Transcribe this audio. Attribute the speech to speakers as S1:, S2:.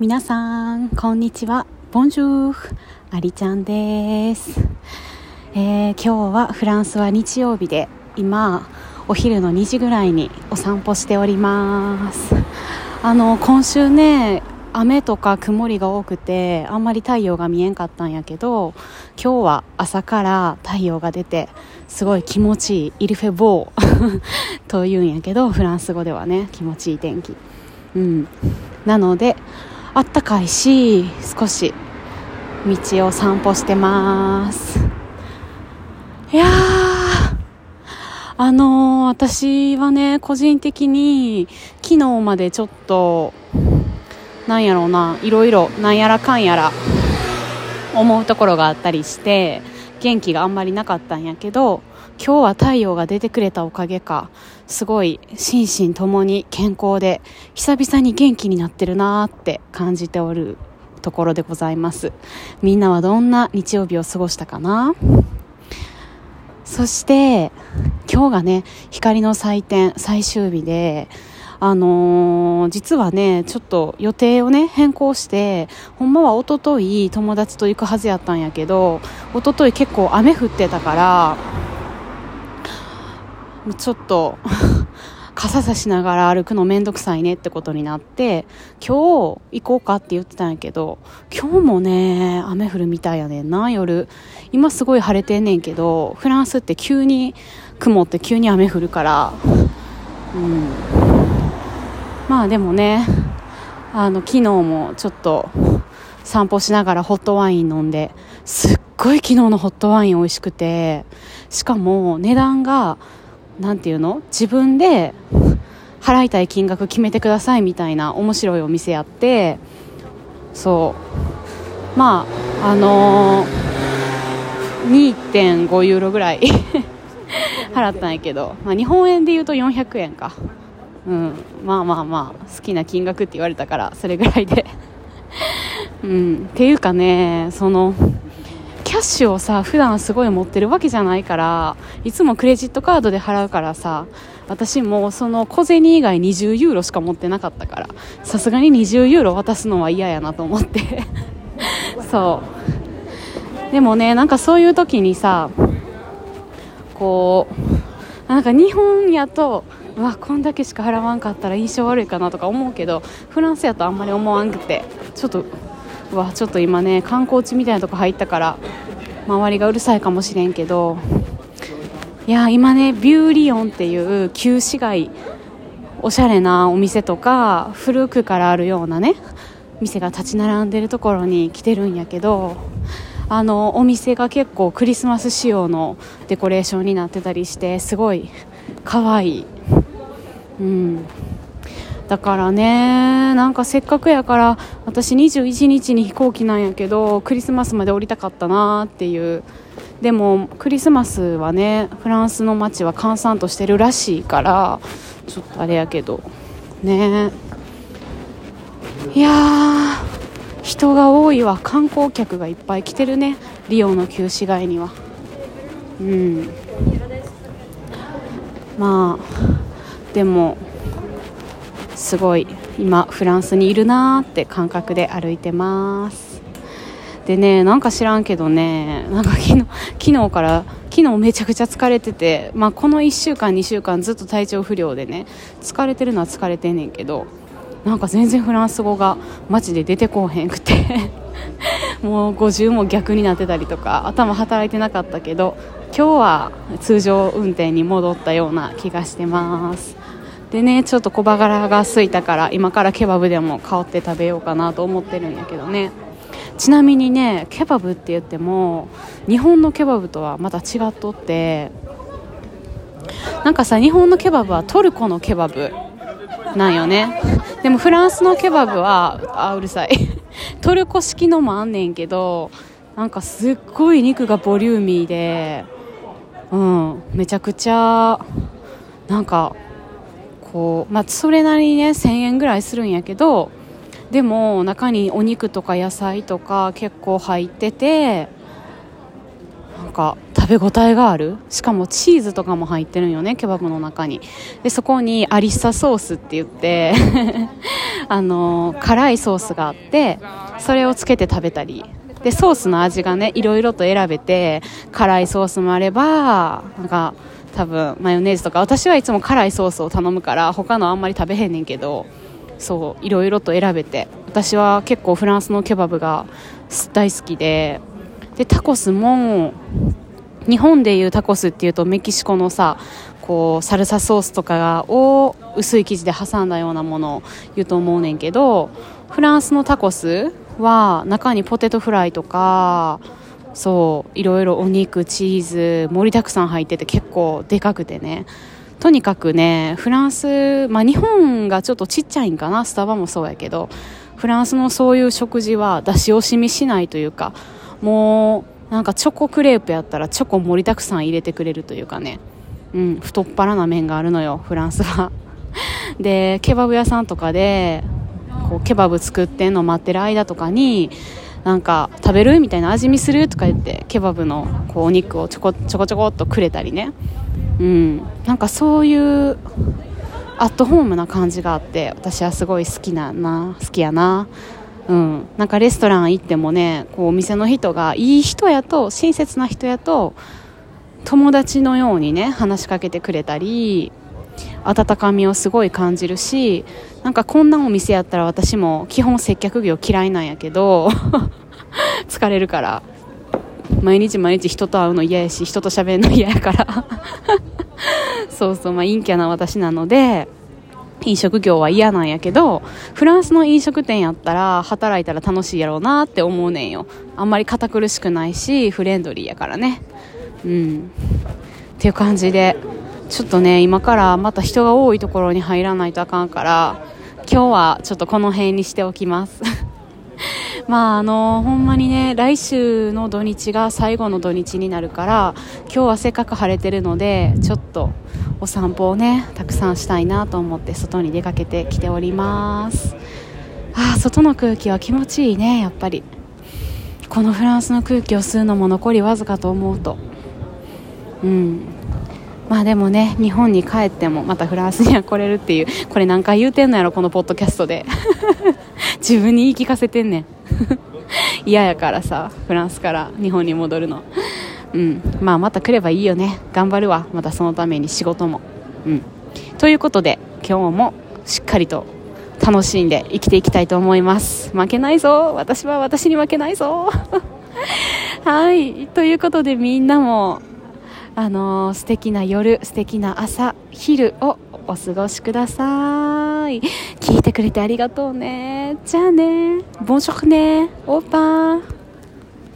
S1: 皆さん、こんにちは。ボンジュール。ありちゃんです、えー、今日はフランスは日曜日で、今、お昼の2時ぐらいにお散歩しております。あの、今週ね、雨とか曇りが多くてあんまり太陽が見えんかったんやけど今日は朝から太陽が出てすごい気持ちいいイルフェボー というんやけどフランス語ではね気持ちいい天気うんなのであったかいし少し道を散歩してます。いやあのー、私はね個人的に昨日までちょっとなんやろうないろいろなんやらかんやら思うところがあったりして元気があんまりなかったんやけど今日は太陽が出てくれたおかげか。すごい心身ともに健康で久々に元気になってるなーって感じておるところでございます。みんなはどんな日曜日を過ごしたかな？そして今日がね光の祭典最終日であのー、実はね、ちょっと予定をね、変更して、ほんまは一昨日友達と行くはずやったんやけど、一昨日結構雨降ってたから、ちょっと 傘さしながら歩くのめんどくさいねってことになって、今日行こうかって言ってたんやけど、今日もね、雨降るみたいやねんな、夜。今すごい晴れてんねんけど、フランスって急に雲って急に雨降るから、うん。まあでもね、あの、昨日もちょっと散歩しながらホットワイン飲んで、すっごい昨日のホットワイン美味しくて、しかも値段がなんていうの？自分で払いたい金額決めてくださいみたいな面白いお店やってそう。まああのー、2.5ユーロぐらい 払ったんやけど、まあ、日本円で言うと400円か。うん。まあまあまあ好きな金額って言われたからそれぐらいで。うん。っていうかねそのキャッシュをさ普段すごい持ってるわけじゃないからいつもクレジットカードで払うからさ私もその小銭以外20ユーロしか持ってなかったからさすがに20ユーロ渡すのは嫌やなと思って。そう。でもねなんかそういう時にさこうなんか日本やとわこんだけしか払わんかったら印象悪いかなとか思うけどフランスやとあんまり思わんくてちょっとわちょっと今ね観光地みたいなとこ入ったから周りがうるさいかもしれんけどいや今ねビューリオンっていう旧市街おしゃれなお店とか古くからあるようなね店が立ち並んでるところに来てるんやけどあのお店が結構クリスマス仕様のデコレーションになってたりしてすごい可愛い。うん。だからねなんかせっかくやから私21日に飛行機なんやけどクリスマスまで降りたかったなっていう。でもクリスマスはねフランスの街は閑散としてるらしいからちょっとあれやけど。ね。いや人が多いわ。観光客がいっぱい来てるね。リオの旧市街には。うん。まあでもすごい今フランスにいるなーって感覚で歩いてます。でねなんか知らんけどねなんか昨日昨日から昨日めちゃくちゃ疲れてて、まあ、この1週間2週間ずっと体調不良でね疲れてるのは疲れてんねんけどなんか全然フランス語がマジで出てこうへんくて。もう50も逆になってたりとか頭働いてなかったけど今日は通常運転に戻ったような気がしてます。でねちょっと小バガが空いたから今からケバブでも香って食べようかなと思ってるんやけどね。ちなみにねケバブって言っても日本のケバブとはまた違っとってなんかさ日本のケバブはトルコのケバブなんよね。でもフランスのケバブはあうるさい。トルコ式のもあんねんけどなんかすっごい肉がボリューミーでうんめちゃくちゃなんかこう、まあ、それなりにね1000円ぐらいするんやけどでも中にお肉とか野菜とか結構入っててなんか食べ応えがある。しかもチーズとかも入ってるんよねケバブの中に。でそこにアリッサソースって言って あの辛いソースがあってそれをつけて食べたり。でソースの味がねいろいろと選べて辛いソースもあればなんか多分マヨネーズとか私はいつも辛いソースを頼むから他のあんまり食べへんねんけどそういろいろと選べて。私は結構フランスのケバブが大好きででタコスも日本でいうタコスっていうとメキシコのさこうサルサソースとかを薄い生地で挟んだようなものを言うと思うねんけどフランスのタコスは中にポテトフライとかそういろいろお肉チーズ盛りだくさん入ってて結構でかくてね。とにかくねフランス、まあ、日本がちょっとちっちゃいんかな。スタバもそうやけど。フランスのそういう食事は出し惜しみしないというか。もうなんかチョコクレープやったらチョコ盛りだくさん入れてくれるというかね、うん、太っ腹な麺があるのよフランスは。でケバブ屋さんとかでこうケバブ作ってんの待ってる間とかになんか食べるみたいな味見するとか言ってケバブのこうお肉をちょこちょこちょこっとくれたりね、うん、なんかそういうアットホームな感じがあって私はすごい好きなな好きやな、うん、なんかレストラン行ってもねこうお店の人がいい人やと親切な人やと友達のようにね話しかけてくれたり温かみをすごい感じるしなんかこんなお店やったら私も基本接客業嫌いなんやけど 疲れるから。毎日毎日人と会うの嫌やし人と喋るの嫌やから。そうそうまあ陰キャな私なので飲食業は嫌なんやけどフランスの飲食店やったら働いたら楽しいやろうなって思うねんよ。あんまり堅苦しくないしフレンドリーやからね。うん。っていう感じでちょっとね今からまた人が多いところに入らないとあかんから今日はちょっとこの辺にしておきます。まああのほんまにね来週の土日が最後の土日になるから今日はせっかく晴れてるのでちょっとお散歩をねたくさんしたいなと思って外に出かけてきております。ああ外の空気は気持ちいいねやっぱり。このフランスの空気を吸うのも残りわずかと思うと。うん。まあでもね日本に帰ってもまたフランスには来れるっていうこれ何回言うてんのやろこのポッドキャストで。自分に言い聞かせてんねん。嫌やからさフランスから日本に戻るの。うん。まあまた来ればいいよね。頑張るわ。またそのために仕事も。うん。ということで今日もしっかりと楽しんで生きていきたいと思います。負けないぞ。私は私に負けないぞ。はい。ということでみんなもあのー、素敵な夜素敵な朝昼をお過ごしください。聞いてくれてありがとうね。じゃあね。ボンショクねオーパー